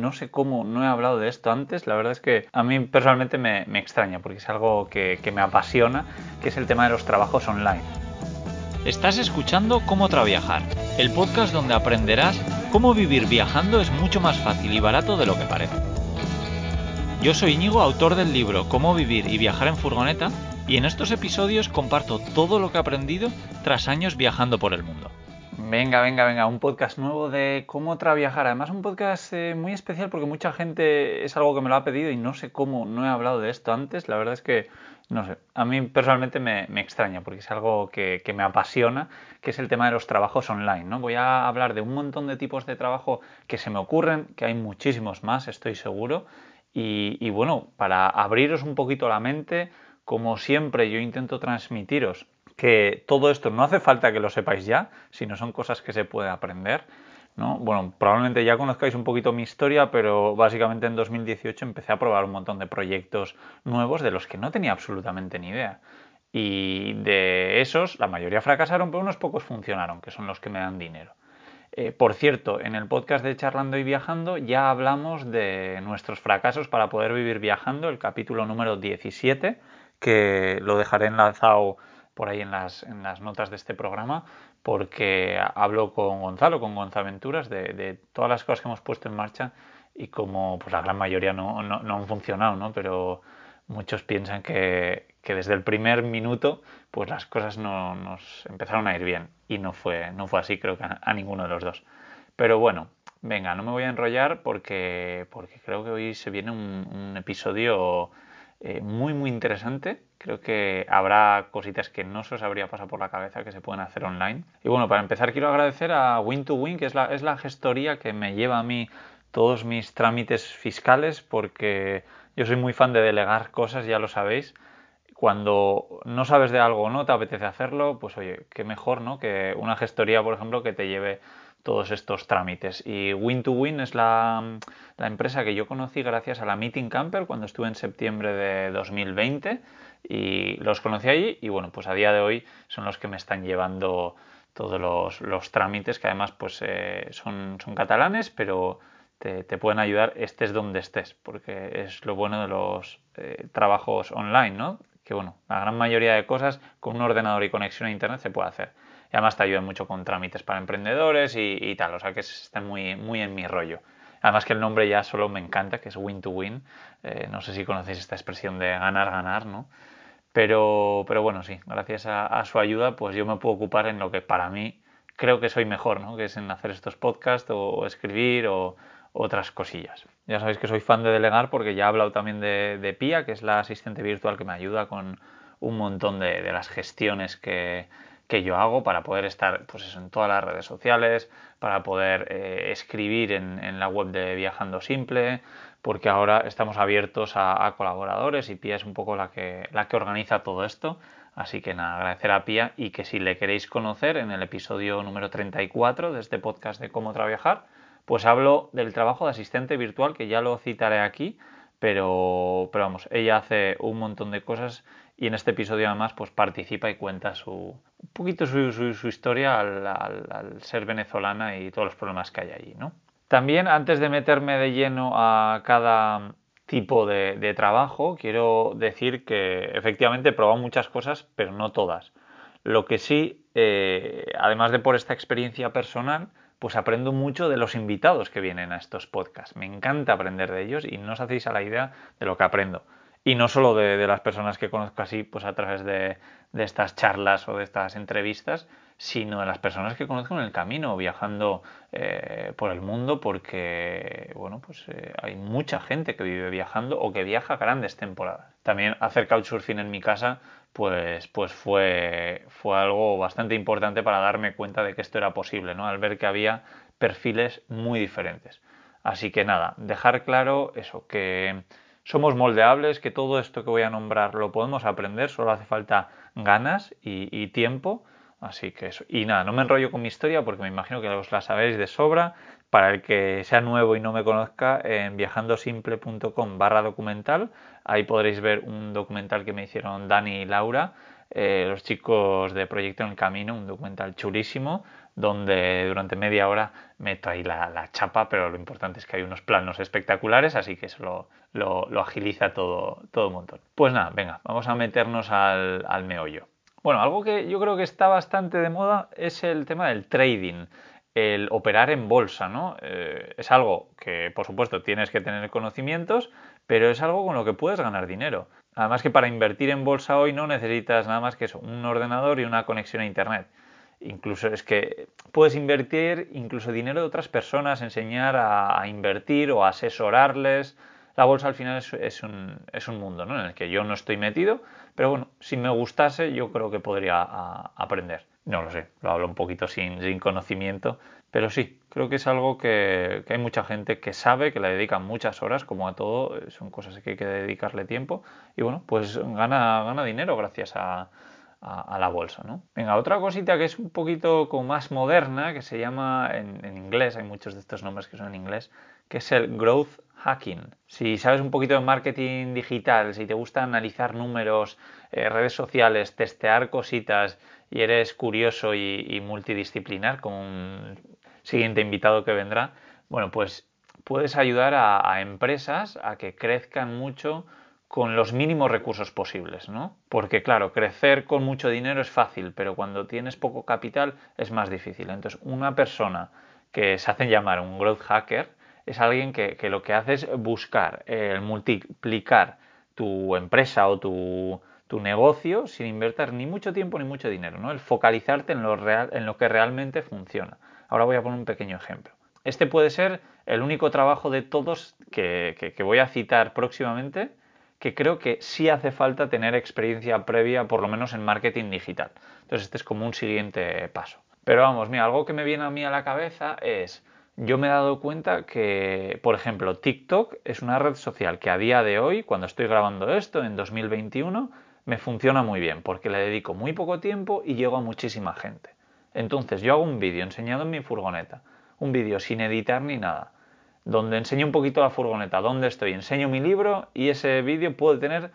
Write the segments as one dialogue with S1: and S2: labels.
S1: No sé cómo no he hablado de esto antes, la verdad es que a mí personalmente me, extraña porque es algo que, que me apasiona, que es el tema de los trabajos online.
S2: Estás escuchando Cómo Traviajar, el podcast donde aprenderás cómo vivir viajando es mucho más fácil y barato de lo que parece. Yo soy Íñigo, autor del libro Cómo vivir y viajar en furgoneta, y en estos episodios comparto todo lo que he aprendido tras años viajando por el mundo.
S1: Venga, venga, venga, un podcast nuevo de cómo traviajar. Además, un podcast eh, muy especial porque mucha gente es algo que me lo ha pedido y no sé cómo no he hablado de esto antes. La verdad es que, no sé, a mí personalmente me, extraña porque es algo que, me apasiona, que es el tema de los trabajos online. ¿no? Voy a hablar de un montón de tipos de trabajo que se me ocurren, que hay muchísimos más, estoy seguro. Y, y bueno, para abriros un poquito la mente, como siempre yo intento transmitiros que todo esto no hace falta que lo sepáis ya, sino son cosas que se puede aprender. ¿no? Bueno, probablemente ya conozcáis un poquito mi historia, pero básicamente en 2018 empecé a probar un montón de proyectos nuevos de los que no tenía absolutamente ni idea. Y de esos, la mayoría fracasaron, pero unos pocos funcionaron, que son los que me dan dinero. Eh, por cierto, en el podcast de Charlando y Viajando ya hablamos de nuestros fracasos para poder vivir viajando, el capítulo número 17, que lo dejaré enlazado por ahí en las, en las notas de este programa, porque hablo con Gonzalo, con Gonzaventuras, de, de todas las cosas que hemos puesto en marcha y como pues la gran mayoría no, no, no han funcionado, ¿no? Pero muchos piensan que, que, desde el primer minuto pues las cosas no nos empezaron a ir bien y no fue, no fue así creo que a, ninguno de los dos. Pero bueno, venga, no me voy a enrollar porque, porque creo que hoy se viene un, un episodio eh, muy muy interesante. Creo que habrá cositas que no se os habría pasado por la cabeza que se pueden hacer online. Y bueno, para empezar quiero agradecer a Win2Win, que es la, es la gestoría que me lleva a mí todos mis trámites fiscales, porque yo soy muy fan de delegar cosas, ya lo sabéis. Cuando no sabes de algo o no te apetece hacerlo, pues oye, qué mejor, ¿no? Que una gestoría, por ejemplo, que te lleve todos estos trámites. Y Win2Win es la, la, empresa que yo conocí gracias a la Meeting Camper cuando estuve en septiembre de 2020 y los conocí allí y bueno, pues a día de hoy son los que me están llevando todos los, los trámites que además pues eh, son, son catalanes pero te, te, pueden ayudar estés donde estés porque es lo bueno de los eh, trabajos online, ¿no? Que bueno, la gran mayoría de cosas con un ordenador y conexión a internet se puede hacer. Y además te ayuda mucho con trámites para emprendedores y, tal, o sea que está muy, muy en mi rollo. Además que el nombre ya solo me encanta, que es win to win. Eh, no sé si conocéis esta expresión de ganar, ganar, ¿no? Pero, pero bueno, sí, gracias a, su ayuda, pues yo me puedo ocupar en lo que para mí creo que soy mejor, ¿no? Que es en hacer estos podcasts o, escribir o otras cosillas. Ya sabéis que soy fan de delegar porque ya he hablado también de, Pia, que es la asistente virtual que me ayuda con un montón de las gestiones que, que yo hago para poder estar pues en todas las redes sociales, para poder eh, escribir en, la web de Viajando Simple, porque ahora estamos abiertos a, colaboradores y Pia es un poco la que, la que organiza todo esto. Así que nada, agradecer a Pia y que si le queréis conocer en el episodio número 34 de este podcast de cómo trabajar, pues hablo del trabajo de asistente virtual que ya lo citaré aquí, pero, pero vamos, ella hace un montón de cosas y en este episodio además pues participa y cuenta su, un poquito su, su, historia al, al, ser venezolana y todos los problemas que hay allí, ¿no? También antes de meterme de lleno a cada tipo de, de trabajo, quiero decir que efectivamente he probado muchas cosas, pero no todas. Lo que sí, eh, además de por esta experiencia personal, pues aprendo mucho de los invitados que vienen a estos podcasts. Me encanta aprender de ellos y no os hacéis a la idea de lo que aprendo y no solo de, de, las personas que conozco así, pues a través de, de, estas charlas o de estas entrevistas, sino de las personas que conozco en el camino, viajando eh, por el mundo, porque, bueno, pues eh, hay mucha gente que vive viajando o que viaja grandes temporadas. También hacer couchsurfing en mi casa, pues, pues fue, fue algo bastante importante para darme cuenta de que esto era posible, ¿no? Al ver que había perfiles muy diferentes. Así que nada, dejar claro eso, que somos moldeables, que todo esto que voy a nombrar lo podemos aprender, solo hace falta ganas y, tiempo. Así que eso. Y nada, no me enrollo con mi historia porque me imagino que os la sabéis de sobra. Para el que sea nuevo y no me conozca, en viajandosimple.com barra documental, ahí podréis ver un documental que me hicieron Dani y Laura, eh, los chicos de Proyecto en el Camino, un documental chulísimo, donde durante media hora meto ahí la, chapa, pero lo importante es que hay unos planos espectaculares, así que eso lo, agiliza todo, todo un montón. Pues nada, venga, vamos a meternos al, al meollo. Bueno, algo que yo creo que está bastante de moda es el tema del trading el operar en bolsa, ¿no? Eh, es algo que, por supuesto, tienes que tener conocimientos, pero es algo con lo que puedes ganar dinero. Además que para invertir en bolsa hoy no necesitas nada más que eso, un ordenador y una conexión a Internet. Incluso es que puedes invertir incluso dinero de otras personas, enseñar a, invertir o asesorarles. La bolsa al final es, un, es, un, mundo ¿no? en el que yo no estoy metido, pero bueno, si me gustase yo creo que podría aprender. No lo sé, lo hablo un poquito sin, sin conocimiento, pero sí, creo que es algo que, hay mucha gente que sabe, que le dedican muchas horas, como a todo, son cosas que hay que dedicarle tiempo, y bueno, pues gana, gana dinero gracias a, a, la bolsa, ¿no? Venga, otra cosita que es un poquito como más moderna, que se llama en, inglés, hay muchos de estos nombres que son en inglés, que es el growth hacking. Si sabes un poquito de marketing digital, si te gusta analizar números, eh, redes sociales, testear cositas y eres curioso y, multidisciplinar, como un siguiente invitado que vendrá, bueno, pues puedes ayudar a, empresas a que crezcan mucho con los mínimos recursos posibles, ¿no? Porque claro, crecer con mucho dinero es fácil, pero cuando tienes poco capital es más difícil. Entonces, una persona que se hace llamar un growth hacker es alguien que, lo que hace es buscar el multiplicar tu empresa o tu, negocio sin invertir ni mucho tiempo ni mucho dinero, ¿no? El focalizarte en lo que realmente funciona. Ahora voy a poner un pequeño ejemplo. Este puede ser el único trabajo de todos que, voy a citar próximamente, que creo que sí hace falta tener experiencia previa, por lo menos en marketing digital. Entonces este es como un siguiente paso. Pero vamos, mira, algo que me viene a mí a la cabeza es, yo me he dado cuenta que, por ejemplo, TikTok es una red social que a día de hoy, cuando estoy grabando esto, en 2021, me funciona muy bien porque le dedico muy poco tiempo y llego a muchísima gente. Entonces yo hago un vídeo enseñado en mi furgoneta, un vídeo sin editar ni nada, donde enseño un poquito la furgoneta, dónde estoy, enseño mi libro y ese vídeo puede tener,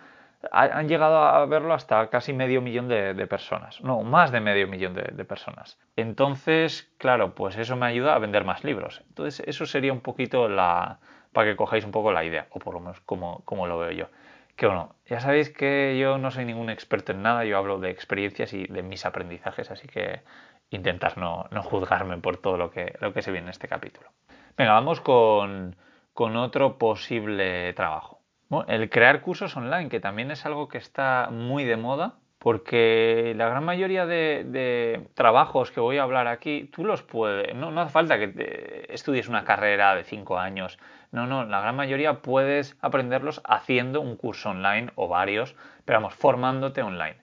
S1: han llegado a verlo hasta casi medio millón de, personas, no, más de medio millón de, personas. Entonces, claro, pues eso me ayuda a vender más libros. Entonces eso sería un poquito la, para que cojáis un poco la idea, o por lo menos como, como lo veo yo. Que bueno, ya sabéis que yo no soy ningún experto en nada, yo hablo de experiencias y de mis aprendizajes, así que intentar no, juzgarme por todo lo que, lo que se viene en este capítulo. Venga, vamos con, otro posible trabajo. el crear cursos online, que también es algo que está muy de moda, porque la gran mayoría de, trabajos que voy a hablar aquí, tú los puedes, no hace falta que estudies una carrera de cinco años no, no, la gran mayoría puedes aprenderlos haciendo un curso online o varios, pero vamos, formándote online.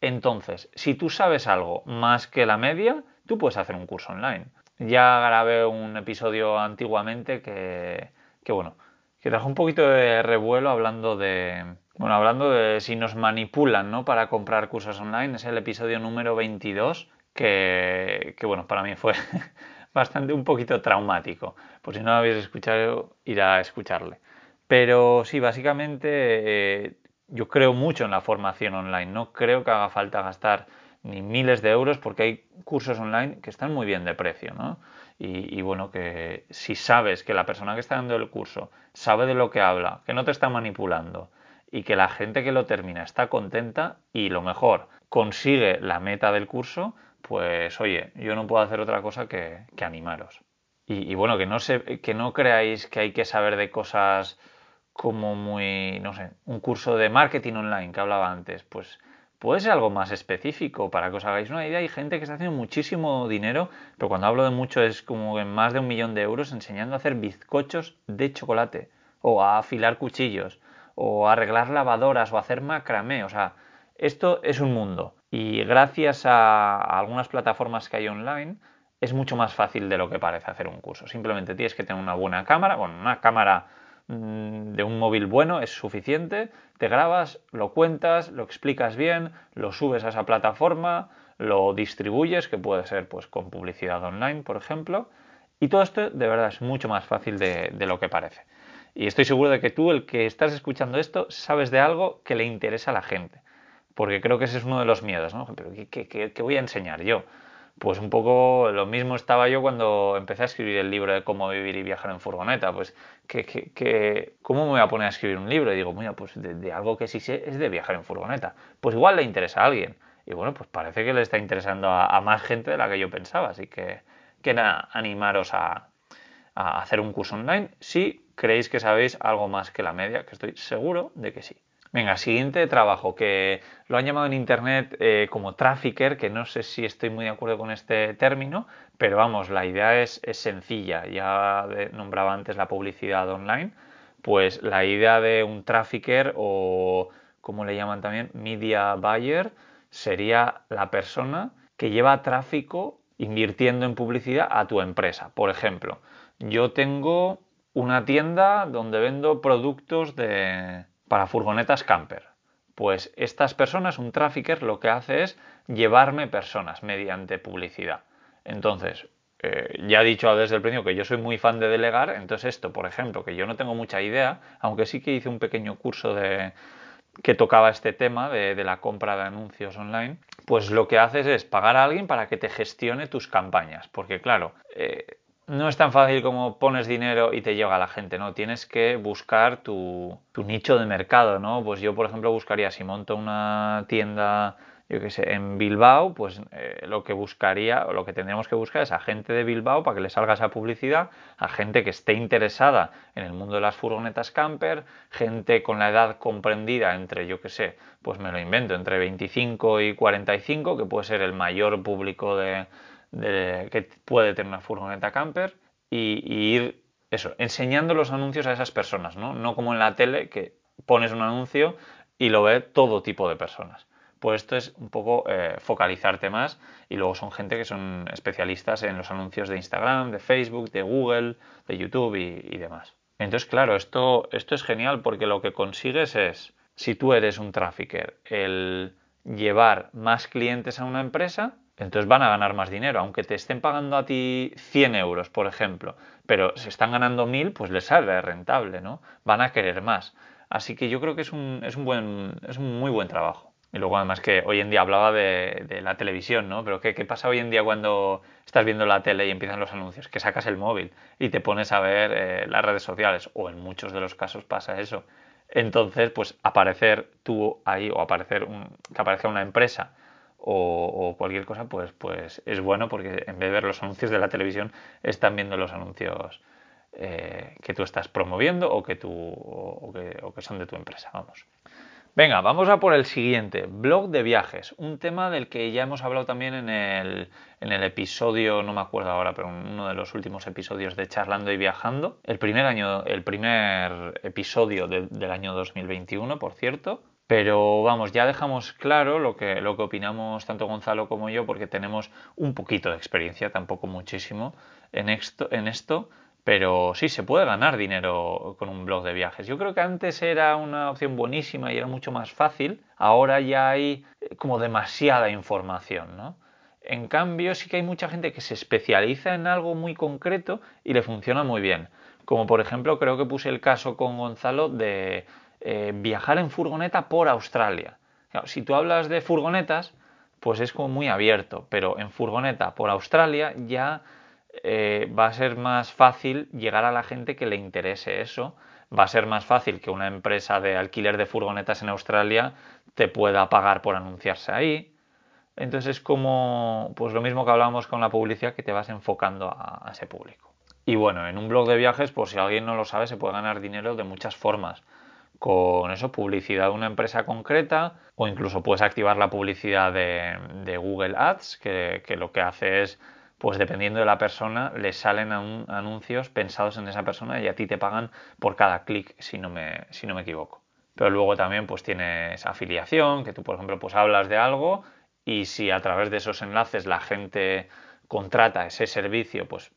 S1: Entonces, si tú sabes algo más que la media, tú puedes hacer un curso online. Ya grabé un episodio antiguamente que, que bueno, que trajo un poquito de revuelo hablando de, bueno, hablando de si nos manipulan, ¿no? Para comprar cursos online. Es el episodio número 22 que, que bueno, para mí fue bastante un poquito traumático. Por si no lo habéis escuchado, ir a escucharle. Pero sí, básicamente eh, yo creo mucho en la formación online. No creo que haga falta gastar ni miles de euros porque hay cursos online que están muy bien de precio, ¿no? Y, bueno, que si sabes que la persona que está dando el curso sabe de lo que habla, que no te está manipulando y que la gente que lo termina está contenta y lo mejor consigue la meta del curso, pues oye, yo no puedo hacer otra cosa que, animaros. Y, bueno, que no, que no creáis que hay que saber de cosas como muy, no sé, un curso de marketing online que hablaba antes, pues puede ser algo más específico para que os hagáis una idea. Hay gente que está haciendo muchísimo dinero, pero cuando hablo de mucho es como en más de un millón de euros enseñando a hacer bizcochos de chocolate, o a afilar cuchillos, o a arreglar lavadoras, o a hacer macramé. O sea, esto es un mundo y gracias a, algunas plataformas que hay online es mucho más fácil de lo que parece hacer un curso. Simplemente tienes que tener una buena cámara, bueno, una cámara de un móvil bueno es suficiente, te grabas, lo cuentas, lo explicas bien, lo subes a esa plataforma, lo distribuyes, que puede ser pues con publicidad online, por ejemplo, y todo esto de verdad es mucho más fácil de, lo que parece. Y estoy seguro de que tú, el que estás escuchando esto, sabes de algo que le interesa a la gente porque creo que ese es uno de los miedos, ¿no? Pero ¿qué, voy a enseñar yo? Pues un poco lo mismo estaba yo cuando empecé a escribir el libro de cómo vivir y viajar en furgoneta. Pues, que, ¿cómo me voy a poner a escribir un libro? Y digo, mira, pues de, algo que sí sé es de viajar en furgoneta. Pues igual le interesa a alguien. Y bueno, pues parece que le está interesando a, más gente de la que yo pensaba. Así que, que nada, animaros a, a hacer un curso online si creéis que sabéis algo más que la media, que estoy seguro de que sí. Venga, siguiente trabajo, que lo han llamado en Internet eh, como trafficker, que no sé si estoy muy de acuerdo con este término, pero vamos, la idea es, sencilla. Ya nombraba antes la publicidad online, pues la idea de un trafficker o, como le llaman también, media buyer, sería la persona que lleva tráfico invirtiendo en publicidad a tu empresa. Por ejemplo, yo tengo una tienda donde vendo productos de para furgonetas camper. Pues estas personas, un trafficker, lo que hace es llevarme personas mediante publicidad. Entonces, eh, ya he dicho desde el principio que yo soy muy fan de delegar, entonces esto, por ejemplo, que yo no tengo mucha idea, aunque sí que hice un pequeño curso de que tocaba este tema de, la compra de anuncios online, pues lo que haces es pagar a alguien para que te gestione tus campañas, porque claro, eh, no es tan fácil como pones dinero y te llega la gente, ¿no? Tienes que buscar tu, nicho de mercado, ¿no? Pues yo, por ejemplo, buscaría, si monto una tienda, yo qué sé, en Bilbao, pues eh, lo que buscaría, o lo que tendríamos que buscar es a gente de Bilbao para que le salga esa publicidad, a gente que esté interesada en el mundo de las furgonetas camper, gente con la edad comprendida entre, yo qué sé, pues me lo invento, entre 25 y 45, que puede ser el mayor público de que puede tener una furgoneta camper y, ir eso, enseñando los anuncios a esas personas, ¿no? No como en la tele que pones un anuncio y lo ve todo tipo de personas. Pues esto es un poco eh, focalizarte más y luego son gente que son especialistas en los anuncios de Instagram, de Facebook, de Google, de YouTube y, y demás. Entonces, claro, esto, esto es genial porque lo que consigues es, si tú eres un trafficker, el llevar más clientes a una empresa entonces van a ganar más dinero. Aunque te estén pagando a ti 100 euros, por ejemplo, pero si están ganando 1000, pues les sale rentable, ¿no? Van a querer más. Así que yo creo que es un, es un, buen, es un muy buen trabajo. Y luego además que hoy en día hablaba de, la televisión, ¿no? Pero ¿qué, ¿qué, pasa hoy en día cuando estás viendo la tele y empiezan los anuncios? Que sacas el móvil y te pones a ver eh, las redes sociales, o en muchos de los casos pasa eso. Entonces, pues aparecer tú ahí, o aparecer que aparezca una empresa o, cualquier cosa, pues, pues es bueno porque en vez de ver los anuncios de la televisión, están viendo los anuncios eh, que tú estás promoviendo o que, tú, o, que, o que son de tu empresa. Vamos. Venga, vamos a por el siguiente, blog de viajes, un tema del que ya hemos hablado también en el, en el episodio, no me acuerdo ahora, pero uno de los últimos episodios de Charlando y Viajando, el primer año, el primer episodio del año 2021, por cierto, pero vamos, ya dejamos claro lo que, lo que opinamos tanto Gonzalo como yo, porque tenemos un poquito de experiencia, tampoco muchísimo, en esto, en esto, pero sí, se puede ganar dinero con un blog de viajes. Yo creo que antes era una opción buenísima y era mucho más fácil, ahora ya hay eh, como demasiada información, ¿no? En cambio, sí que hay mucha gente que se especializa en algo muy concreto y le funciona muy bien. Como por ejemplo, creo que puse el caso con Gonzalo de eh, viajar en furgoneta por Australia. si tú hablas de furgonetas, pues es como muy abierto, pero en furgoneta por Australia ya eh, va a ser más fácil llegar a la gente que le interese eso. Va a ser más fácil que una empresa de alquiler de furgonetas en Australia te pueda pagar por anunciarse ahí. Entonces es como pues lo mismo que hablábamos con la publicidad que te vas enfocando a, a ese público. Y bueno, en un blog de viajes, por si alguien no lo sabe, se puede ganar dinero de muchas formas con eso, publicidad de una empresa concreta o incluso puedes activar la publicidad de, Google Ads, que, lo que hace es, pues dependiendo de la persona, le salen anuncios pensados en esa persona y a ti te pagan por cada clic, si no me, si no me equivoco. Pero luego también pues tienes afiliación, que tú por ejemplo pues hablas de algo y si a través de esos enlaces la gente contrata ese servicio, pues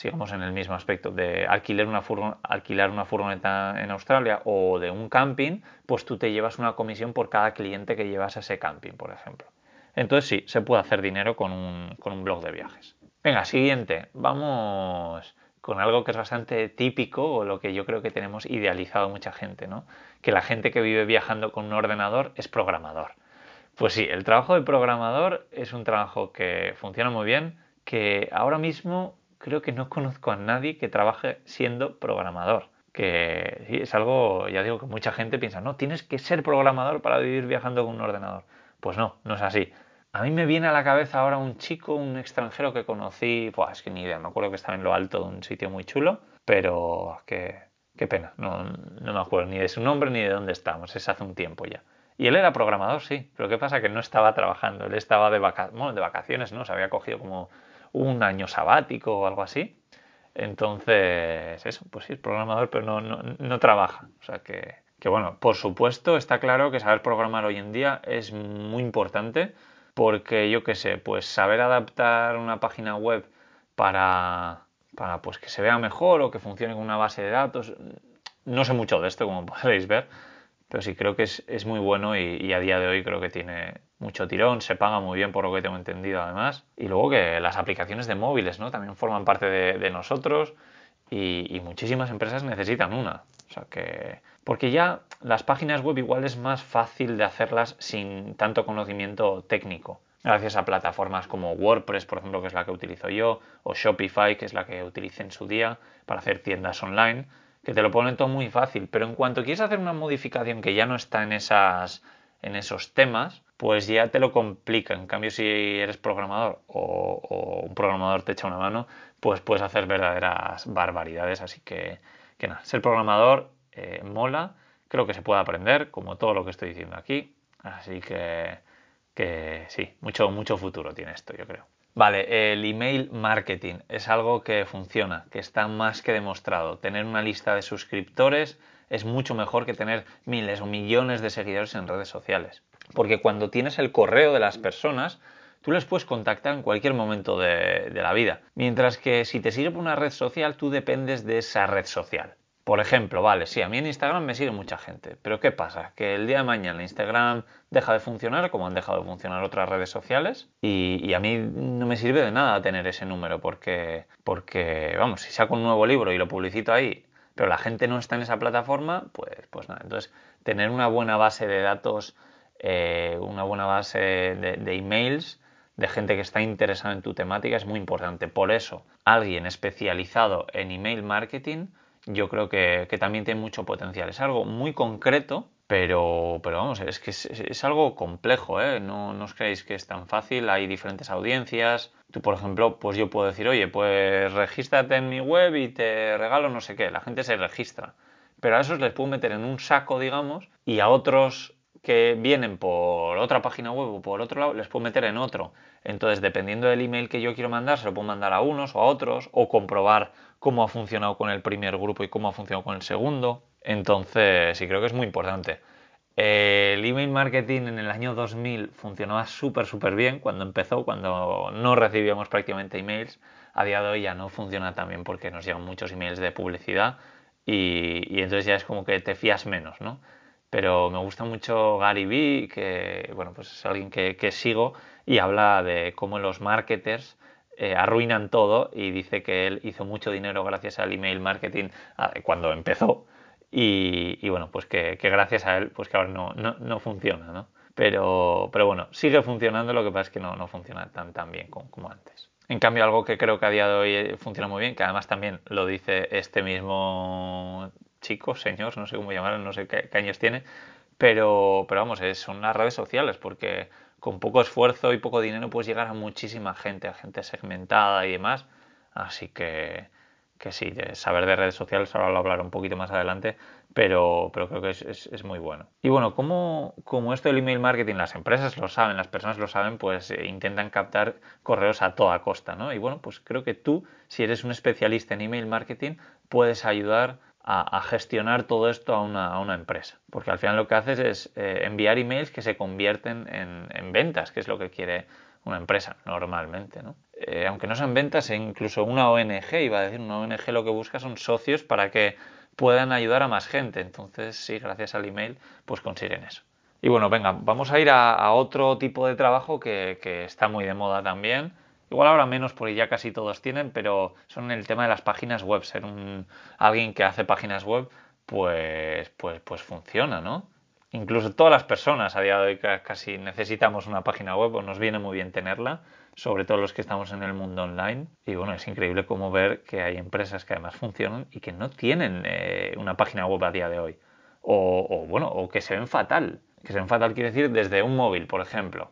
S1: sigamos en el mismo aspecto, de alquilar una, furgoneta en Australia o de un camping, pues tú te llevas una comisión por cada cliente que llevas a ese camping, por ejemplo. Entonces sí, se puede hacer dinero con un, con un blog de viajes. Venga, siguiente, vamos con algo que es bastante típico o lo que yo creo que tenemos idealizado mucha gente, ¿no? Que la gente que vive viajando con un ordenador es programador. Pues sí, el trabajo de programador es un trabajo que funciona muy bien, que ahora mismo creo que no conozco a nadie que trabaje siendo programador. Que es algo, ya digo, que mucha gente piensa, no, tienes que ser programador para vivir viajando con un ordenador. Pues no, no es así. A mí me viene a la cabeza ahora un chico, un extranjero que conocí, pues es que ni idea, me acuerdo que estaba en lo alto de un sitio muy chulo, pero qué, qué pena, no, no me acuerdo ni de su nombre ni de dónde estamos, es hace un tiempo ya. Y él era programador, sí, pero ¿qué pasa? Que no estaba trabajando, él estaba de, vacaciones, de vacaciones, ¿no? Se había cogido como un año sabático o algo así. Entonces, eso, pues sí, es programador, pero no, no, no trabaja. O sea que, que, bueno, por supuesto, está claro que saber programar hoy en día es muy importante porque, yo qué sé, pues saber adaptar una página web para, para pues que se vea mejor o que funcione con una base de datos. No sé mucho de esto, como podréis ver, pero sí creo que es, es muy bueno y, y, a día de hoy creo que tiene mucho tirón, se paga muy bien por lo que tengo entendido además. Y luego que las aplicaciones de móviles ¿no? también forman parte de, nosotros y, y, muchísimas empresas necesitan una. O sea que... Porque ya las páginas web igual es más fácil de hacerlas sin tanto conocimiento técnico. Gracias a plataformas como WordPress, por ejemplo, que es la que utilizo yo, o Shopify, que es la que utilicé en su día para hacer tiendas online que te lo ponen todo muy fácil, pero en cuanto quieres hacer una modificación que ya no está en, esas, en esos temas, pues ya te lo complica. En cambio, si eres programador o, un programador te echa una mano, pues puedes hacer verdaderas barbaridades. Así que, que nada, ser programador eh, mola, creo que se puede aprender, como todo lo que estoy diciendo aquí. Así que, que sí, mucho, mucho futuro tiene esto, yo creo. Vale, el email marketing es algo que funciona, que está más que demostrado. Tener una lista de suscriptores es mucho mejor que tener miles o millones de seguidores en redes sociales. Porque cuando tienes el correo de las personas, tú les puedes contactar en cualquier momento de, la vida. Mientras que si te por una red social, tú dependes de esa red social. Por ejemplo, vale, sí, a mí en Instagram me sigue mucha gente, pero ¿qué pasa? Que el día de mañana Instagram deja de funcionar como han dejado de funcionar otras redes sociales y, y, a mí no me sirve de nada tener ese número porque, porque, vamos, si saco un nuevo libro y lo publicito ahí, pero la gente no está en esa plataforma, pues, pues nada. Entonces, tener una buena base de datos, eh, una buena base de, emails de gente que está interesada en tu temática es muy importante. Por eso, alguien especializado en email marketing yo creo que, que, también tiene mucho potencial. Es algo muy concreto, pero, pero vamos, es que es, es algo complejo, ¿eh? No, no, os creéis que es tan fácil, hay diferentes audiencias. Tú, por ejemplo, pues yo puedo decir, oye, pues regístrate en mi web y te regalo no sé qué. La gente se registra. Pero a esos les puedo meter en un saco, digamos, y a otros que vienen por otra página web o por otro lado, les puedo meter en otro. Entonces, dependiendo del email que yo quiero mandar, se lo puedo mandar a unos o a otros, o comprobar cómo ha funcionado con el primer grupo y cómo ha funcionado con el segundo. Entonces, sí, creo que es muy importante. El email marketing en el año 2000 funcionaba súper, súper bien cuando empezó, cuando no recibíamos prácticamente emails. A día de hoy ya no funciona tan bien porque nos llegan muchos emails de publicidad y, y entonces ya es como que te fías menos, ¿no? Pero me gusta mucho Gary Vee, que bueno, pues es alguien que, que sigo y habla de cómo los marketers eh, arruinan todo y dice que él hizo mucho dinero gracias al email marketing ah, cuando empezó y, y bueno, pues que, que, gracias a él, pues que ahora no, no, no funciona, ¿no? Pero, pero bueno, sigue funcionando, lo que pasa es que no, no funciona tan, tan bien como, como antes. En cambio, algo que creo que a día de hoy funciona muy bien, que además también lo dice este mismo chico, señor, no sé cómo llamarlo, no sé qué, años tiene, pero, pero vamos, es, son las redes sociales, porque con poco esfuerzo y poco dinero puedes llegar a muchísima gente, a gente segmentada y demás. Así que, que sí, saber de redes sociales, ahora lo hablaré un poquito más adelante, pero, pero creo que es, es, es muy bueno. Y bueno, como, como esto del email marketing, las empresas lo saben, las personas lo saben, pues eh, intentan captar correos a toda costa, ¿no? Y bueno, pues creo que tú, si eres un especialista en email marketing, puedes ayudar a, gestionar todo esto a una, empresa. Porque al final lo que haces es eh, enviar emails que se convierten en, en, ventas, que es lo que quiere una empresa normalmente. ¿no? Eh, aunque no sean ventas, e incluso una ONG, iba a decir, una ONG lo que busca son socios para que puedan ayudar a más gente. Entonces, sí, gracias al email, pues consiguen eso. Y bueno, venga, vamos a ir a, otro tipo de trabajo que está muy de moda también, Igual ahora menos porque ya casi todos tienen, pero son el tema de las páginas web. Ser un, alguien que hace páginas web, pues, pues, pues funciona, ¿no? incluso todas las personas a día de hoy casi necesitamos una página web o nos viene muy bien tenerla, sobre todo los que estamos en el mundo online. Y bueno, es increíble cómo ver que hay empresas que además funcionan y que no tienen eh, una página web a día de hoy. O, bueno, o que se ven fatal. Que se ven fatal quiere decir desde un móvil, por ejemplo.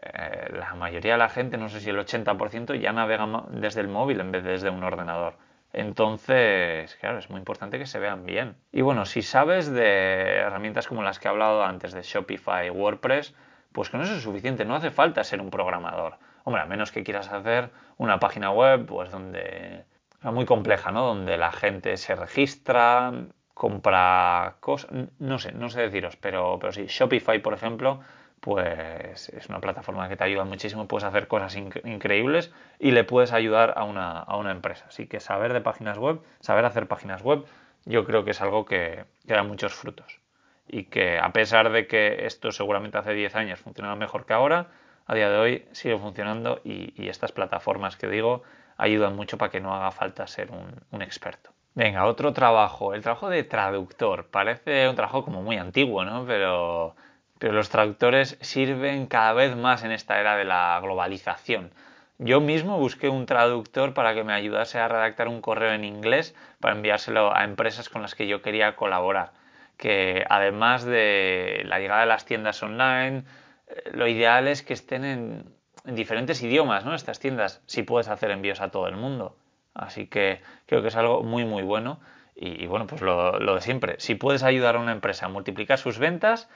S1: Eh, la mayoría de la gente, no sé si el 80%, ya navega desde el móvil en vez de desde un ordenador. Entonces, claro, es muy importante que se vean bien. Y bueno, si sabes de herramientas como las que he hablado antes de Shopify, WordPress, pues con eso es suficiente, no hace falta ser un programador. Hombre, a menos que quieras hacer una página web, pues donde muy compleja, ¿no? Donde la gente se registra, compra cosas, no sé, no sé deciros, pero, pero sí, Shopify, por ejemplo, pues es una plataforma que te ayuda muchísimo, puedes hacer cosas increíbles y le puedes ayudar a una, a una, empresa. Así que saber de páginas web, saber hacer páginas web, yo creo que es algo que, da muchos frutos. Y que a pesar de que esto seguramente hace 10 años funcionaba mejor que ahora, a día de hoy sigue funcionando y, estas plataformas que digo ayudan mucho para que no haga falta ser un, un experto. Venga, otro trabajo, el trabajo de traductor. Parece un trabajo como muy antiguo, ¿no? Pero pero los traductores sirven cada vez más en esta era de la globalización. Yo mismo busqué un traductor para que me ayudase a redactar un correo en inglés para enviárselo a empresas con las que yo quería colaborar. Que además de la llegada de las tiendas online, eh, lo ideal es que estén en, diferentes idiomas, ¿no? Estas tiendas, si puedes hacer envíos a todo el mundo. Así que creo que es algo muy, muy bueno. Y, bueno, pues lo, lo de siempre. Si puedes ayudar a una empresa a multiplicar sus ventas,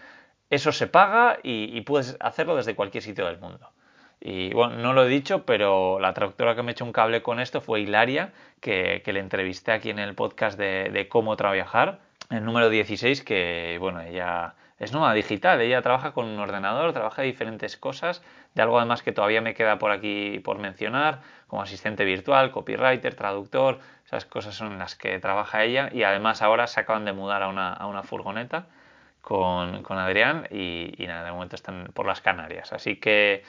S1: eso se paga y, puedes hacerlo desde cualquier sitio del mundo. Y bueno, no lo he dicho, pero la traductora que me echó un cable con esto fue Hilaria, que, le entrevisté aquí en el podcast de, cómo trabajar, el número 16, que bueno, ella es nómada digital, ella trabaja con un ordenador, trabaja diferentes cosas, de algo además que todavía me queda por aquí por mencionar, como asistente virtual, copywriter, traductor, esas cosas son las que trabaja ella y además ahora se acaban de mudar a una, a una furgoneta con, con Adrián y, nada, de momento están por las Canarias. Así que,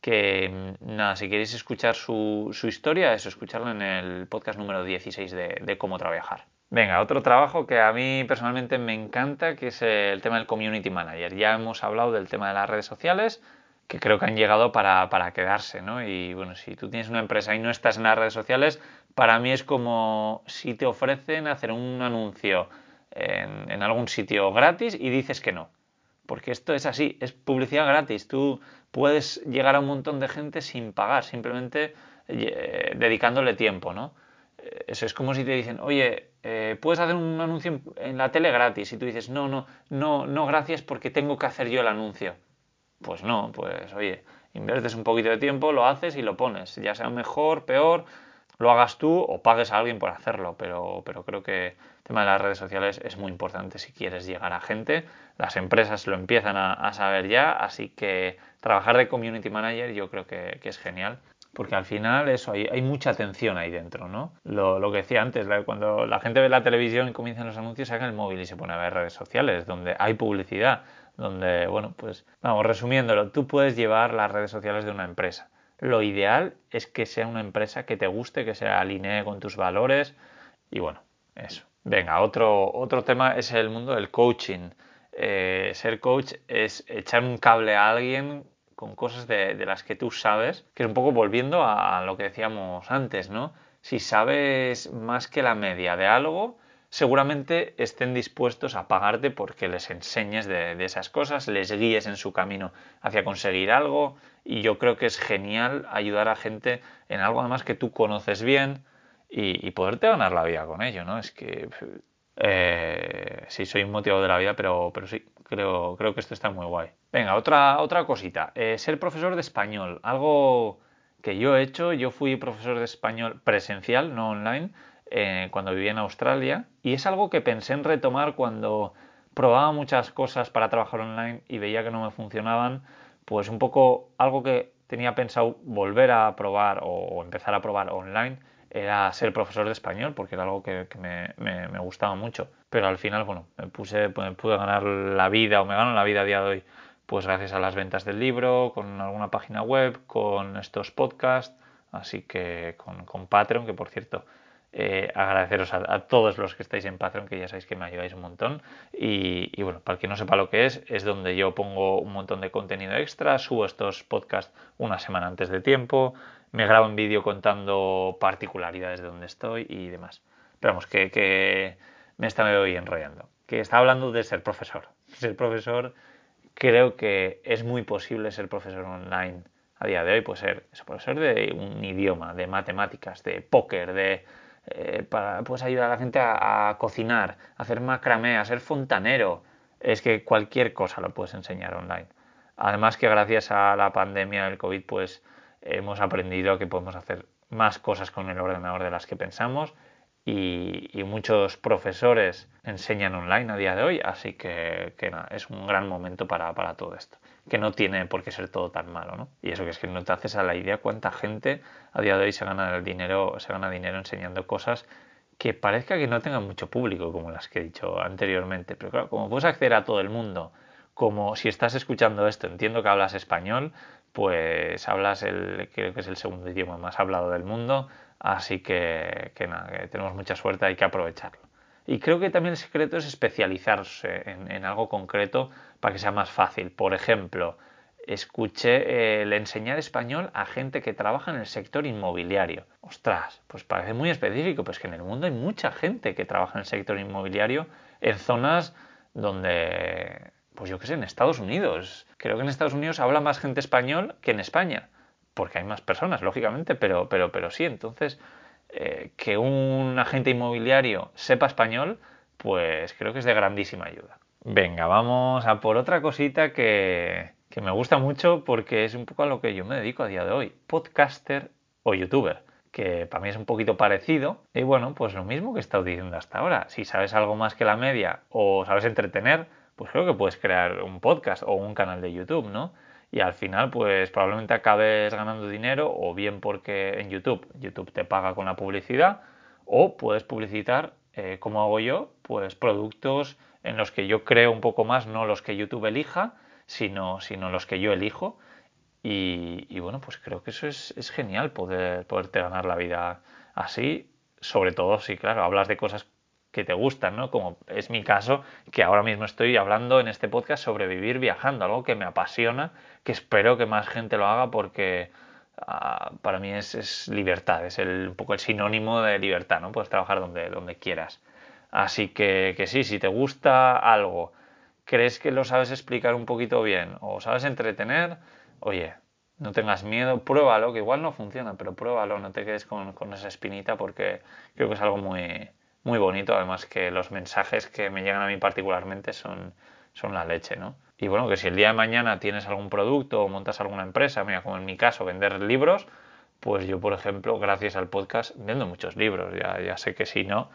S1: que nada, si queréis escuchar su, su historia, eso, escucharlo en el podcast número 16 de, de cómo trabajar. Venga, otro trabajo que a mí personalmente me encanta, que es el tema del community manager. Ya hemos hablado del tema de las redes sociales, que creo que han llegado para, para, quedarse, ¿no? Y bueno, si tú tienes una empresa y no estás en las redes sociales, para mí es como si te ofrecen hacer un anuncio en, algún sitio gratis y dices que no. Porque esto es así, es publicidad gratis. Tú puedes llegar a un montón de gente sin pagar, simplemente eh, dedicándole tiempo, ¿no? Eh, eso es como si te dicen, oye, eh, puedes hacer un anuncio en la tele gratis y tú dices, no, no, no, no, gracias porque tengo que hacer yo el anuncio. Pues no, pues oye, inviertes un poquito de tiempo, lo haces y lo pones, ya sea mejor, peor, lo hagas tú o pagues a alguien por hacerlo, pero, pero creo que tema de las redes sociales es muy importante si quieres llegar a gente. Las empresas lo empiezan a, saber ya, así que trabajar de community manager yo creo que, es genial. Porque al final eso, hay, hay mucha atención ahí dentro, ¿no? Lo, lo, que decía antes, cuando la gente ve la televisión y comienzan los anuncios, saca el móvil y se pone a ver redes sociales, donde hay publicidad, donde, bueno, pues, vamos, resumiéndolo, tú puedes llevar las redes sociales de una empresa lo ideal es que sea una empresa que te guste, que se alinee con tus valores y bueno, eso. Venga, otro, otro tema es el mundo del coaching. Eh, ser coach es echar un cable a alguien con cosas de, las que tú sabes, que es un poco volviendo a, lo que decíamos antes, ¿no? Si sabes más que la media de algo, seguramente estén dispuestos a pagarte porque les enseñes de, esas cosas, les guíes en su camino hacia conseguir algo y yo creo que es genial ayudar a gente en algo además que tú conoces bien y, poderte ganar la vida con ello, ¿no? Es que eh, sí soy un motivo de la vida, pero, pero sí, creo, creo que esto está muy guay. Venga, otra, otra cosita, eh, ser profesor de español, algo que yo he hecho, yo fui profesor de español presencial, no online, eh, cuando vivía en Australia y es algo que pensé en retomar cuando probaba muchas cosas para trabajar online y veía que no me funcionaban, pues un poco algo que tenía pensado volver a probar o, empezar a probar online era ser profesor de español porque era algo que, me, gustaba mucho. Pero al final, bueno, me puse, pude ganar la vida o me gano la vida a día de hoy pues gracias a las ventas del libro, con alguna página web, con estos podcasts, así que con, con Patreon, que por cierto eh, agradeceros a, todos los que estáis en Patreon, que ya sabéis que me ayudáis un montón. Y, y, bueno, para el que no sepa lo que es, es donde yo pongo un montón de contenido extra, subo estos podcasts una semana antes de tiempo, me grabo en vídeo contando particularidades de donde estoy y demás. Pero vamos, que, que me voy enrollando. Que está hablando de ser profesor. Ser profesor, creo que es muy posible ser profesor online a día de hoy. Puede ser profesor de un idioma, de matemáticas, de póker, de eh, para, puedes ayudar a la gente a, cocinar, a hacer macramé, a ser fontanero. Es que cualquier cosa lo puedes enseñar online. Además que gracias a la pandemia del COVID, pues hemos aprendido que podemos hacer más cosas con el ordenador de las que pensamos y, muchos profesores enseñan online a día de hoy, así que, es un gran momento para, para, todo esto, que no tiene por qué ser todo tan malo, ¿no? Y eso que es que no te haces a la idea cuánta gente a día de hoy se gana el dinero, se gana dinero enseñando cosas que parezca que no tengan mucho público, como las que he dicho anteriormente, pero claro, como puedes acceder a todo el mundo, como si estás escuchando esto, entiendo que hablas español, pues hablas el, creo que es el segundo idioma más hablado del mundo, Así que, que nada, que tenemos mucha suerte, hay que aprovecharlo. Y creo que también el secreto es especializarse en, algo concreto para que sea más fácil. Por ejemplo, escuché el enseñar español a gente que trabaja en el sector inmobiliario. Ostras, pues parece muy específico, pues que en el mundo hay mucha gente que trabaja en el sector inmobiliario en zonas donde, pues yo qué sé, en Estados Unidos. Creo que en Estados Unidos habla más gente español que en España porque hay más personas, lógicamente, pero, pero, pero sí, entonces eh, que un agente inmobiliario sepa español, pues creo que es de grandísima ayuda. Venga, vamos a por otra cosita que, que me gusta mucho porque es un poco a lo que yo me dedico a día de hoy, podcaster o youtuber que para mí es un poquito parecido. Y bueno, pues lo mismo que he estado diciendo hasta ahora. Si sabes algo más que la media o sabes entretener, pues creo que puedes crear un podcast o un canal de YouTube, ¿no? y al final pues probablemente acabes ganando dinero o bien porque en YouTube YouTube te paga con la publicidad o puedes publicitar eh, como hago yo pues productos en los que yo creo un poco más no los que YouTube elija sino, sino los que yo elijo y, bueno pues creo que eso es, es genial poder poderte ganar la vida así sobre todo si claro hablas de cosas que te gustan, ¿no? Como es mi caso, que ahora mismo estoy hablando en este podcast sobre vivir viajando, algo que me apasiona, que espero que más gente lo haga porque ah, para mí es, libertad, es el, un poco el sinónimo de libertad, ¿no? Puedes trabajar donde, donde quieras. Así que, que sí, si te gusta algo, crees que lo sabes explicar un poquito bien o sabes entretener, oye, no tengas miedo, pruébalo, que igual no funciona, pero pruébalo, no te quedes con, con esa espinita porque creo que es algo muy, muy bonito, además que los mensajes que me llegan a mí particularmente son, son la leche, ¿no? Y bueno, que si el día de mañana tienes algún producto o montas alguna empresa, mira, como en mi caso, vender libros, pues yo, por ejemplo, gracias al podcast, vendo muchos libros, ya, ya sé que si no,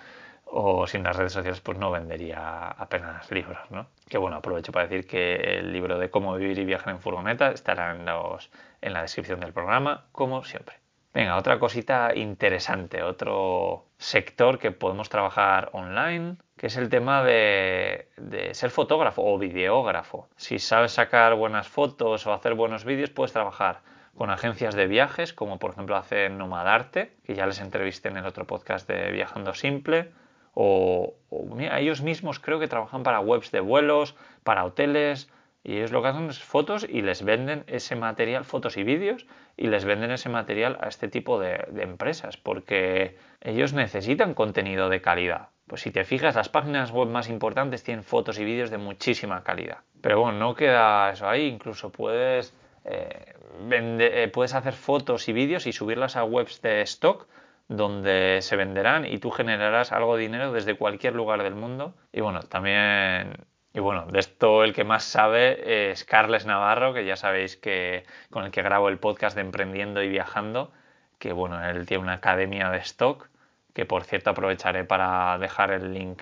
S1: o sin las redes sociales, pues no vendería apenas libros, ¿no? Que bueno, aprovecho para decir que el libro de cómo vivir y viajar en furgoneta estará en, los, en la descripción del programa, como siempre. Venga, otra cosita interesante, otro sector que podemos trabajar online, que es el tema de, ser fotógrafo o videógrafo. Si sabes sacar buenas fotos o hacer buenos vídeos, puedes trabajar con agencias de viajes, como por ejemplo hace Nomadarte, que ya les entrevisté en el otro podcast de Viajando Simple, o, o ellos mismos creo que trabajan para webs de vuelos, para hoteles, y ellos lo que hacen es fotos y les venden ese material, fotos y vídeos, y les venden ese material a este tipo de, empresas, porque ellos necesitan contenido de calidad. Pues si te fijas, las páginas web más importantes tienen fotos y vídeos de muchísima calidad. Pero bueno, no queda eso ahí, incluso puedes, eh, eh, puedes hacer fotos y vídeos y subirlas a webs de stock donde se venderán y tú generarás algo de dinero desde cualquier lugar del mundo. Y bueno, también y bueno, de esto el que más sabe es Carles Navarro, que ya sabéis que con el que grabo el podcast de Emprendiendo y Viajando, que bueno, él tiene una academia de stock, que por cierto aprovecharé para dejar el link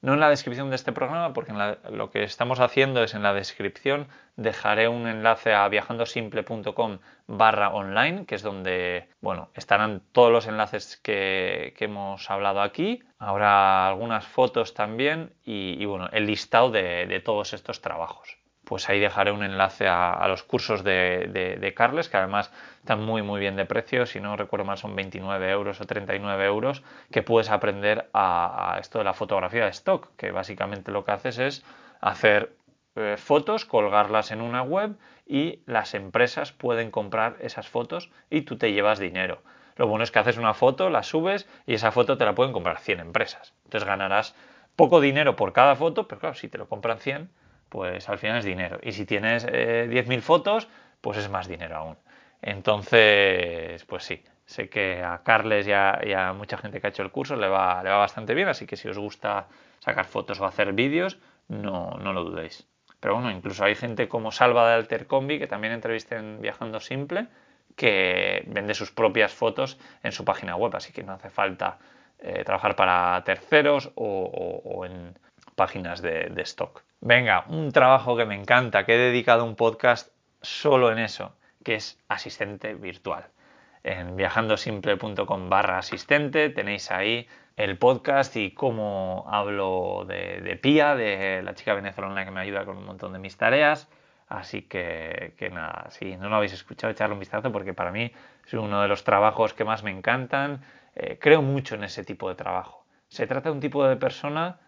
S1: no en la descripción de este programa, porque lo que estamos haciendo es en la descripción dejaré un enlace a viajandosimple.com barra online, que es donde, bueno, estarán todos los enlaces que, hemos hablado aquí, ahora algunas fotos también y, bueno, el listado de, todos estos trabajos. Pues ahí dejaré un enlace a, los cursos de, Carles, que además están muy muy bien de precio, si no recuerdo mal son 29 euros o 39 euros, que puedes aprender a, esto de la fotografía de stock, que básicamente lo que haces es hacer eh, fotos, colgarlas en una web y las empresas pueden comprar esas fotos y tú te llevas dinero. Lo bueno es que haces una foto, la subes y esa foto te la pueden comprar 100 empresas. Entonces ganarás poco dinero por cada foto, pero claro, si te lo compran 100, pues al final es dinero. Y si tienes 10.000 eh, fotos, pues es más dinero aún. Entonces, pues sí, sé que a Carles y a, mucha gente que ha hecho el curso le va, le va bastante bien, así que si os gusta sacar fotos o hacer vídeos, no, no lo dudéis. Pero bueno, incluso hay gente como Salva de Altercombi, que también entrevisté en Viajando Simple, que vende sus propias fotos en su página web, así que no hace falta eh, trabajar para terceros o, en páginas de, stock. Venga, un trabajo que me encanta, que he dedicado un podcast solo en eso, que es asistente virtual. En viajandosimple.com barra asistente tenéis ahí el podcast y cómo hablo de, de Pía, de la chica venezolana que me ayuda con un montón de mis tareas. Así que, nada, si no lo habéis escuchado, echarle un vistazo porque para mí es uno de los trabajos que más me encantan. Eh, creo mucho en ese tipo de trabajo. Se trata de un tipo de persona,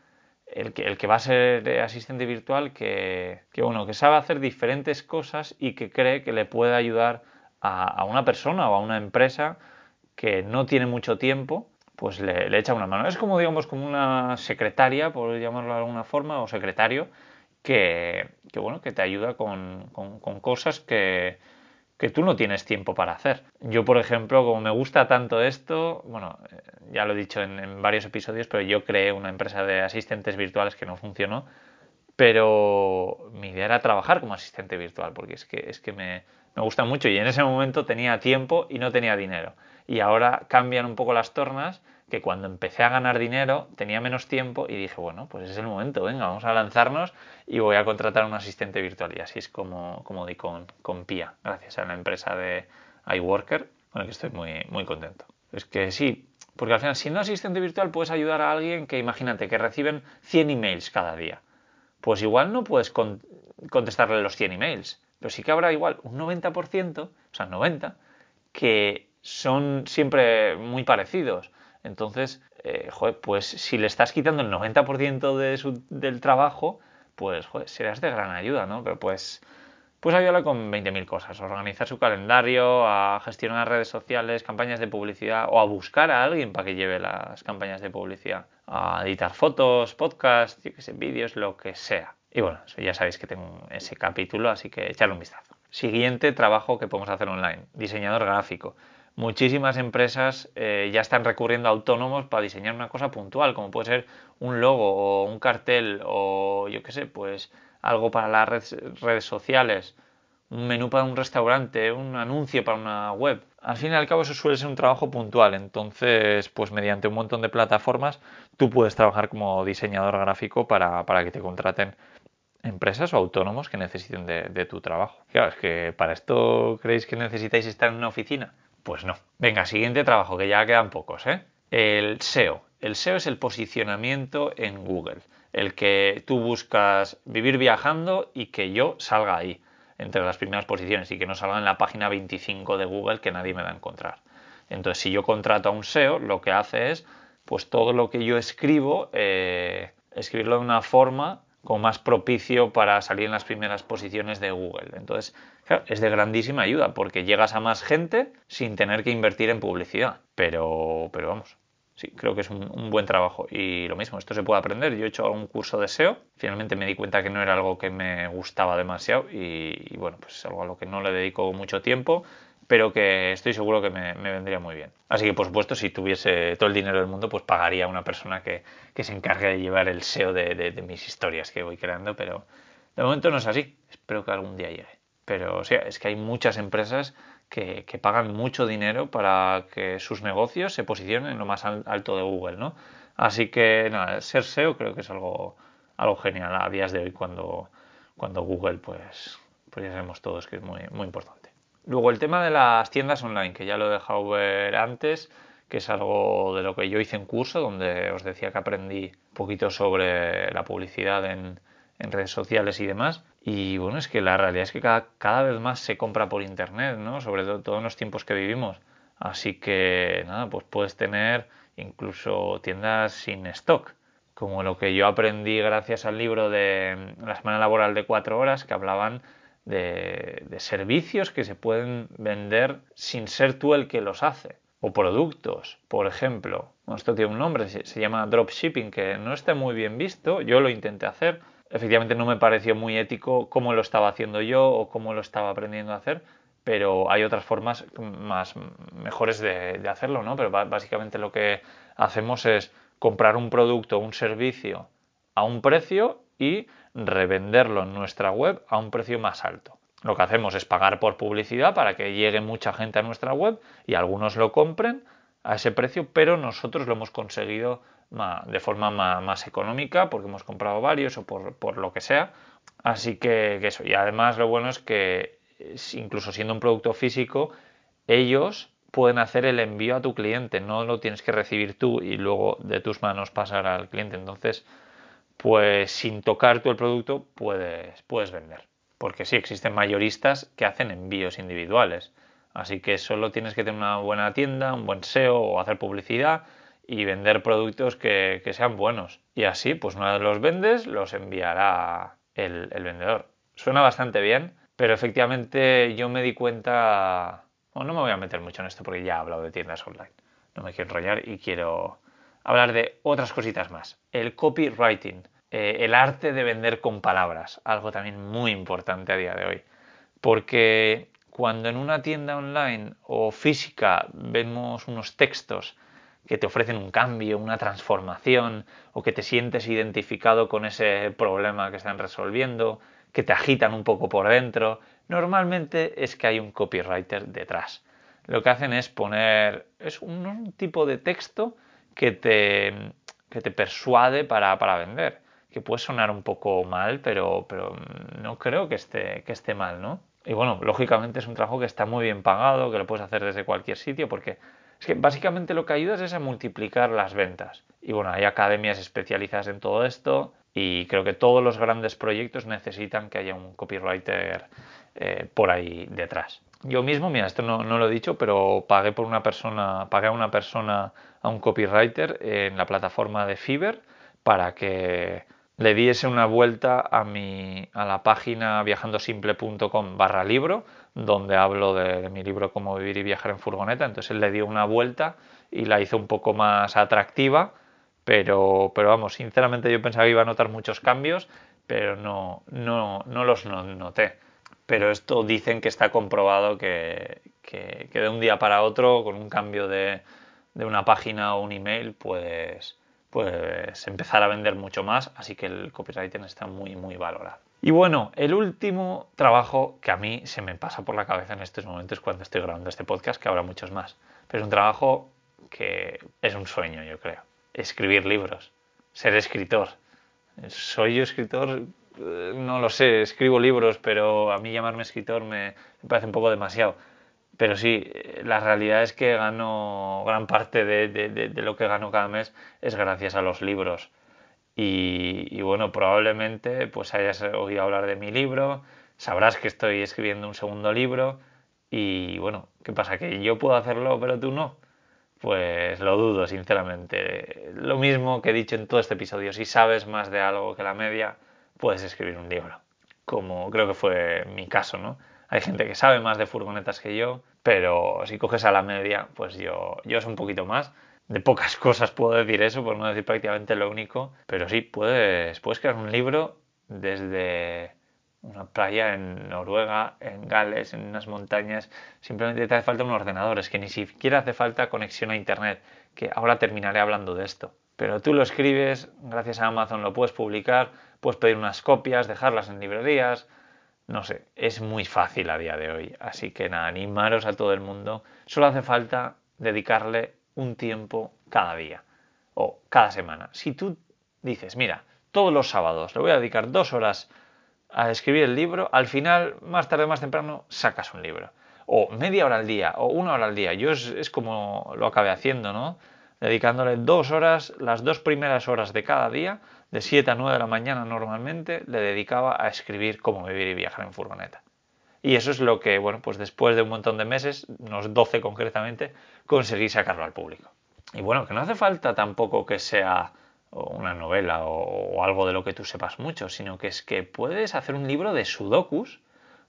S1: el que, el que va a ser asistente virtual, que, que, bueno, que sabe hacer diferentes cosas y que cree que le puede ayudar a, a una persona o a una empresa que no tiene mucho tiempo pues le, echa una mano. Es como, digamos, como una secretaria, por llamarlo de alguna forma, o secretario, que, bueno, que te ayuda con, cosas que, que, tú no tienes tiempo para hacer. Yo, por ejemplo, como me gusta tanto esto, bueno, eh, ya lo he dicho en, varios episodios, pero yo creé una empresa de asistentes virtuales que no funcionó, pero mi idea era trabajar como asistente virtual, porque es que, es que me, me gusta mucho y en ese momento tenía tiempo y no tenía dinero. Y ahora cambian un poco las tornas que cuando empecé a ganar dinero tenía menos tiempo y dije, bueno, pues es el momento, venga, vamos a lanzarnos y voy a contratar un asistente virtual. Y así es como, como di con, con Pia, gracias a la empresa de iWorker, con la que estoy muy, muy contento. Es que sí, porque al final siendo asistente virtual puedes ayudar a alguien que imagínate que reciben 100 emails cada día. Pues igual no puedes contestarle los 100 emails, pero sí que habrá igual un 90%, o sea, 90, que son siempre muy parecidos entonces, eh, joder, pues si le estás quitando el 90% de su, del trabajo, pues joder, serás de gran ayuda, ¿no? Pero pues, pues ayúdale con 20.000 cosas, organizar su calendario, a gestionar redes sociales, campañas de publicidad o a buscar a alguien para que lleve las campañas de publicidad, a editar fotos, podcasts, yo sé, vídeos, lo que sea. Y bueno, ya sabéis que tengo ese capítulo, así que echarle un vistazo. Siguiente trabajo que podemos hacer online, diseñador gráfico muchísimas empresas eh, ya están recurriendo a autónomos para diseñar una cosa puntual, como puede ser un logo o un cartel o yo qué sé, pues algo para las redes, sociales, un menú para un restaurante, un anuncio para una web. Al fin y al cabo eso suele ser un trabajo puntual, entonces pues mediante un montón de plataformas tú puedes trabajar como diseñador gráfico para, que te contraten empresas o autónomos que necesiten de, de, tu trabajo. Claro, es que para esto creéis que necesitáis estar en una oficina. Pues no. Venga, siguiente trabajo, que ya quedan pocos, ¿eh? El SEO. El SEO es el posicionamiento en Google. El que tú buscas vivir viajando y que yo salga ahí, entre las primeras posiciones, y que no salga en la página 25 de Google que nadie me va a encontrar. Entonces, si yo contrato a un SEO, lo que hace es, pues todo lo que yo escribo, eh, escribirlo de una forma como más propicio para salir en las primeras posiciones de Google. Entonces, es de grandísima ayuda porque llegas a más gente sin tener que invertir en publicidad. Pero, pero vamos, sí, creo que es un, buen trabajo. Y lo mismo, esto se puede aprender. Yo he hecho un curso de SEO, finalmente me di cuenta que no era algo que me gustaba demasiado y, bueno, pues es algo a lo que no le dedico mucho tiempo pero que estoy seguro que me, vendría muy bien. Así que, por supuesto, si tuviese todo el dinero del mundo, pues pagaría a una persona que, se encargue de llevar el SEO de, mis historias que voy creando, pero de momento no es así. Espero que algún día llegue. Pero, o es que hay muchas empresas que, pagan mucho dinero para que sus negocios se posicionen en lo más alto de Google, ¿no? Así que, nada, ser SEO creo que es algo, algo genial a días de hoy cuando, cuando Google, pues, pues ya sabemos todos que es muy, muy importante. Luego el tema de las tiendas online, que ya lo he dejado ver antes, que es algo de lo que yo hice en curso, donde os decía que aprendí un poquito sobre la publicidad en, redes sociales y demás. Y bueno, es que la realidad es que cada, cada vez más se compra por internet, ¿no? Sobre todo, en los tiempos que vivimos. Así que nada, pues puedes tener incluso tiendas sin stock, como lo que yo aprendí gracias al libro de La semana laboral de cuatro horas, que hablaban de, servicios que se pueden vender sin ser tú el que los hace. O productos, por ejemplo. esto tiene un nombre, se llama dropshipping, que no está muy bien visto. Yo lo intenté hacer. Efectivamente no me pareció muy ético cómo lo estaba haciendo yo o cómo lo estaba aprendiendo a hacer, pero hay otras formas más mejores de, hacerlo, ¿no? Pero básicamente lo que hacemos es comprar un producto o un servicio a un precio y revenderlo en nuestra web a un precio más alto. Lo que hacemos es pagar por publicidad para que llegue mucha gente a nuestra web y algunos lo compren a ese precio, pero nosotros lo hemos conseguido de forma más, económica porque hemos comprado varios o por, lo que sea. Así que, que, eso. Y además lo bueno es que incluso siendo un producto físico, ellos pueden hacer el envío a tu cliente, no lo tienes que recibir tú y luego de tus manos pasar al cliente. Entonces, pues sin tocar tú el producto puedes, puedes vender. Porque sí, existen mayoristas que hacen envíos individuales. Así que solo tienes que tener una buena tienda, un buen SEO o hacer publicidad y vender productos que, sean buenos. Y así, pues una vez los vendes, los enviará el, el vendedor. Suena bastante bien, pero efectivamente yo me di cuenta no me voy a meter mucho en esto porque ya he hablado de tiendas online. No me quiero enrollar y quiero hablar de otras cositas más. El copywriting, eh, el arte de vender con palabras, algo también muy importante a día de hoy. Porque cuando en una tienda online o física vemos unos textos que te ofrecen un cambio, una transformación, o que te sientes identificado con ese problema que están resolviendo, que te agitan un poco por dentro, normalmente es que hay un copywriter detrás. Lo que hacen es poner, es un, tipo de texto que te, que te persuade para, para, vender, que puede sonar un poco mal, pero, pero no creo que esté, que esté mal, ¿no? Y bueno, lógicamente es un trabajo que está muy bien pagado, que lo puedes hacer desde cualquier sitio, porque es que básicamente lo que ayudas es a multiplicar las ventas. Y bueno, hay academias especializadas en todo esto y creo que todos los grandes proyectos necesitan que haya un copywriter eh, por ahí detrás. Yo mismo, mira, esto no, lo he dicho, pero pagué por una persona, pagué a una persona, a un copywriter en la plataforma de Fiverr para que le diese una vuelta a, mi, a la página viajandosimple.com barra libro, donde hablo de, mi libro Cómo vivir y viajar en furgoneta. Entonces él le dio una vuelta y la hizo un poco más atractiva, pero, pero vamos, sinceramente yo pensaba que iba a notar muchos cambios, pero no, no, no los noté pero esto dicen que está comprobado que, de un día para otro, con un cambio de, una página o un email, puedes, puedes empezar a vender mucho más, así que el copywriting está muy, muy valorado. Y bueno, el último trabajo que a mí se me pasa por la cabeza en estos momentos cuando estoy grabando este podcast, que habrá muchos más, pero es un trabajo que es un sueño, yo creo. Escribir libros, ser escritor. Soy yo escritor eh, no lo sé, escribo libros, pero a mí llamarme escritor me, parece un poco demasiado. Pero sí, eh, la realidad es que gano gran parte de, lo que gano cada mes es gracias a los libros. Y, bueno, probablemente pues hayas oído hablar de mi libro, sabrás que estoy escribiendo un segundo libro y bueno, ¿qué pasa? ¿Que yo puedo hacerlo pero tú no? Pues lo dudo, sinceramente. Lo mismo que he dicho en todo este episodio, si sabes más de algo que la media, puedes escribir un libro, como creo que fue mi caso, ¿no? Hay gente que sabe más de furgonetas que yo, pero si coges a la media, pues yo, yo sé un poquito más. De pocas cosas puedo decir eso, por no decir prácticamente lo único, pero sí, puedes, puedes crear un libro desde una playa en Noruega, en Gales, en unas montañas, simplemente te hace falta un ordenador, es que ni siquiera hace falta conexión a Internet, que ahora terminaré hablando de esto. Pero tú lo escribes, gracias a Amazon lo puedes publicar, puedes pedir unas copias, dejarlas en librerías, no sé, es muy fácil a día de hoy. Así que nada, animaros a todo el mundo. Solo hace falta dedicarle un tiempo cada día o cada semana. Si tú dices, mira, todos los sábados le voy a dedicar dos horas a escribir el libro, al final, más tarde o más temprano, sacas un libro. O media hora al día, o una hora al día. Yo es, como lo acabé haciendo, ¿no? dedicándole dos horas, las dos primeras horas de cada día, de 7 a 9 de la mañana normalmente le dedicaba a escribir cómo vivir y viajar en furgoneta. Y eso es lo que, bueno, pues después de un montón de meses, unos 12 concretamente, conseguí sacarlo al público. Y bueno, que no hace falta tampoco que sea una novela o, algo de lo que tú sepas mucho, sino que es que puedes hacer un libro de sudokus,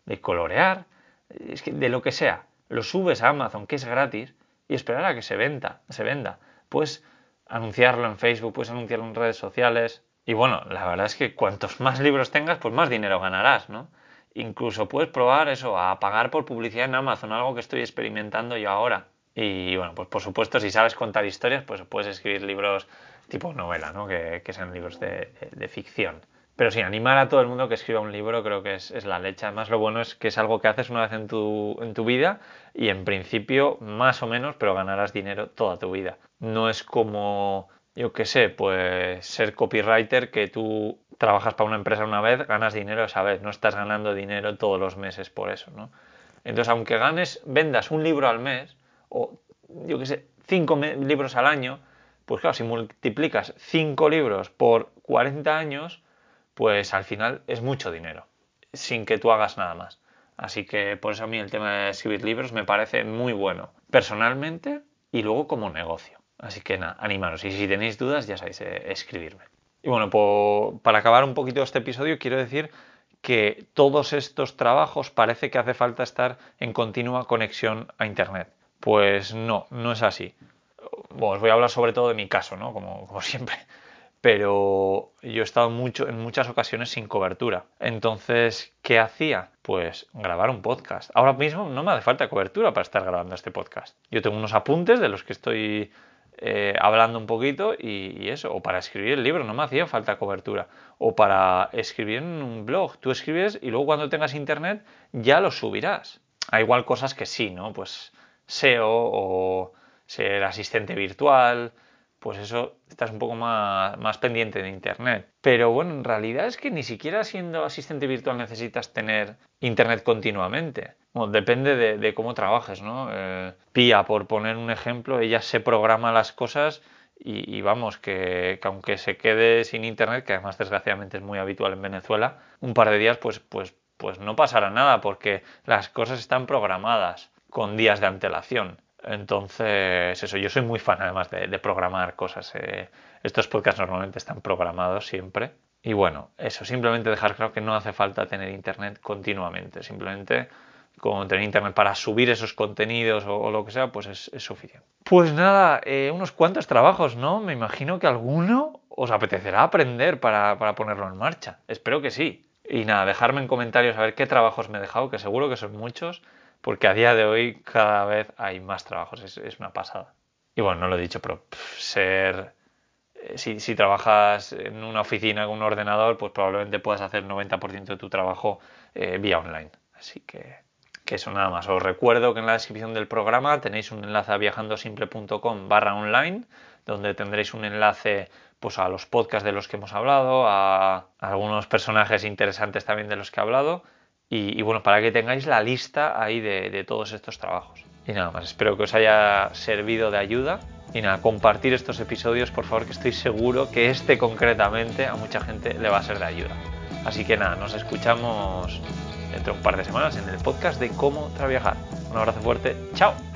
S1: de colorear, de lo que sea. Lo subes a Amazon, que es gratis, y esperar a que se venda, se venda. Puedes anunciarlo en Facebook, puedes anunciarlo en redes sociales. Y bueno, la verdad es que cuantos más libros tengas, pues más dinero ganarás, ¿no? Incluso puedes probar eso, a pagar por publicidad en Amazon, algo que estoy experimentando yo ahora. Y bueno, pues por supuesto, si sabes contar historias, pues puedes escribir libros tipo novela, ¿no? Que, sean libros de, ficción. Pero sí, animar a todo el mundo que escriba un libro creo que es, la leche. Además, lo bueno es que es algo que haces una vez en tu, en tu vida y en principio, más o menos, pero ganarás dinero toda tu vida. No es como yo qué sé, pues ser copywriter que tú trabajas para una empresa una vez, ganas dinero esa vez, no estás ganando dinero todos los meses por eso, ¿no? Entonces, aunque ganes, vendas un libro al mes, o yo qué sé, cinco libros al año, pues claro, si multiplicas cinco libros por 40 años, pues al final es mucho dinero, sin que tú hagas nada más. Así que por eso a mí el tema de escribir libros me parece muy bueno, personalmente y luego como negocio. Así que nada, animaros. Y si tenéis dudas, ya sabéis, eh, escribirme. Y bueno, para acabar un poquito este episodio, quiero decir que todos estos trabajos parece que hace falta estar en continua conexión a Internet. Pues no, no es así. Bueno, os voy a hablar sobre todo de mi caso, ¿no? Como, como siempre. Pero yo he estado mucho, en muchas ocasiones sin cobertura. Entonces, ¿qué hacía? Pues grabar un podcast. Ahora mismo no me hace falta cobertura para estar grabando este podcast. Yo tengo unos apuntes de los que estoy eh, hablando un poquito y, eso, o para escribir el libro, no me hacía falta cobertura, o para escribir en un blog, tú escribes y luego cuando tengas internet ya lo subirás. Hay igual cosas que sí, ¿no? Pues SEO o ser asistente virtual, pues eso estás un poco más, más, pendiente de Internet. Pero bueno, en realidad es que ni siquiera siendo asistente virtual necesitas tener Internet continuamente. Depende de, cómo trabajes, ¿no? Eh, Pía, por poner un ejemplo, ella se programa las cosas y, vamos, que, aunque se quede sin internet, que además desgraciadamente es muy habitual en Venezuela, un par de días pues, pues, pues no pasará nada porque las cosas están programadas con días de antelación. Entonces, eso, yo soy muy fan además de, programar cosas. Eh, estos podcasts normalmente están programados siempre. Y bueno, eso, simplemente dejar claro que no hace falta tener internet continuamente. Simplemente con tener internet para subir esos contenidos o, lo que sea, pues es, suficiente. Pues nada, eh, unos cuantos trabajos, ¿no? Me imagino que alguno os apetecerá aprender para, para, ponerlo en marcha. Espero que sí. Y nada, dejarme en comentarios a ver qué trabajos me he dejado, que seguro que son muchos, porque a día de hoy cada vez hay más trabajos, es, una pasada. Y bueno, no lo he dicho, pero ser... Eh, si, trabajas en una oficina con un ordenador, pues probablemente puedas hacer 90% de tu trabajo eh, vía online. Así que que eso nada más. Os recuerdo que en la descripción del programa tenéis un enlace a viajandosimple.com barra online, donde tendréis un enlace pues, a los podcasts de los que hemos hablado, a, algunos personajes interesantes también de los que he hablado, y, bueno, para que tengáis la lista ahí de, de todos estos trabajos. Y nada más, espero que os haya servido de ayuda. Y nada, compartir estos episodios, por favor, que estoy seguro que este concretamente a mucha gente le va a ser de ayuda. Así que nada, nos escuchamos dentro de un par de semanas en el podcast de cómo trabajar. Un abrazo fuerte, chao.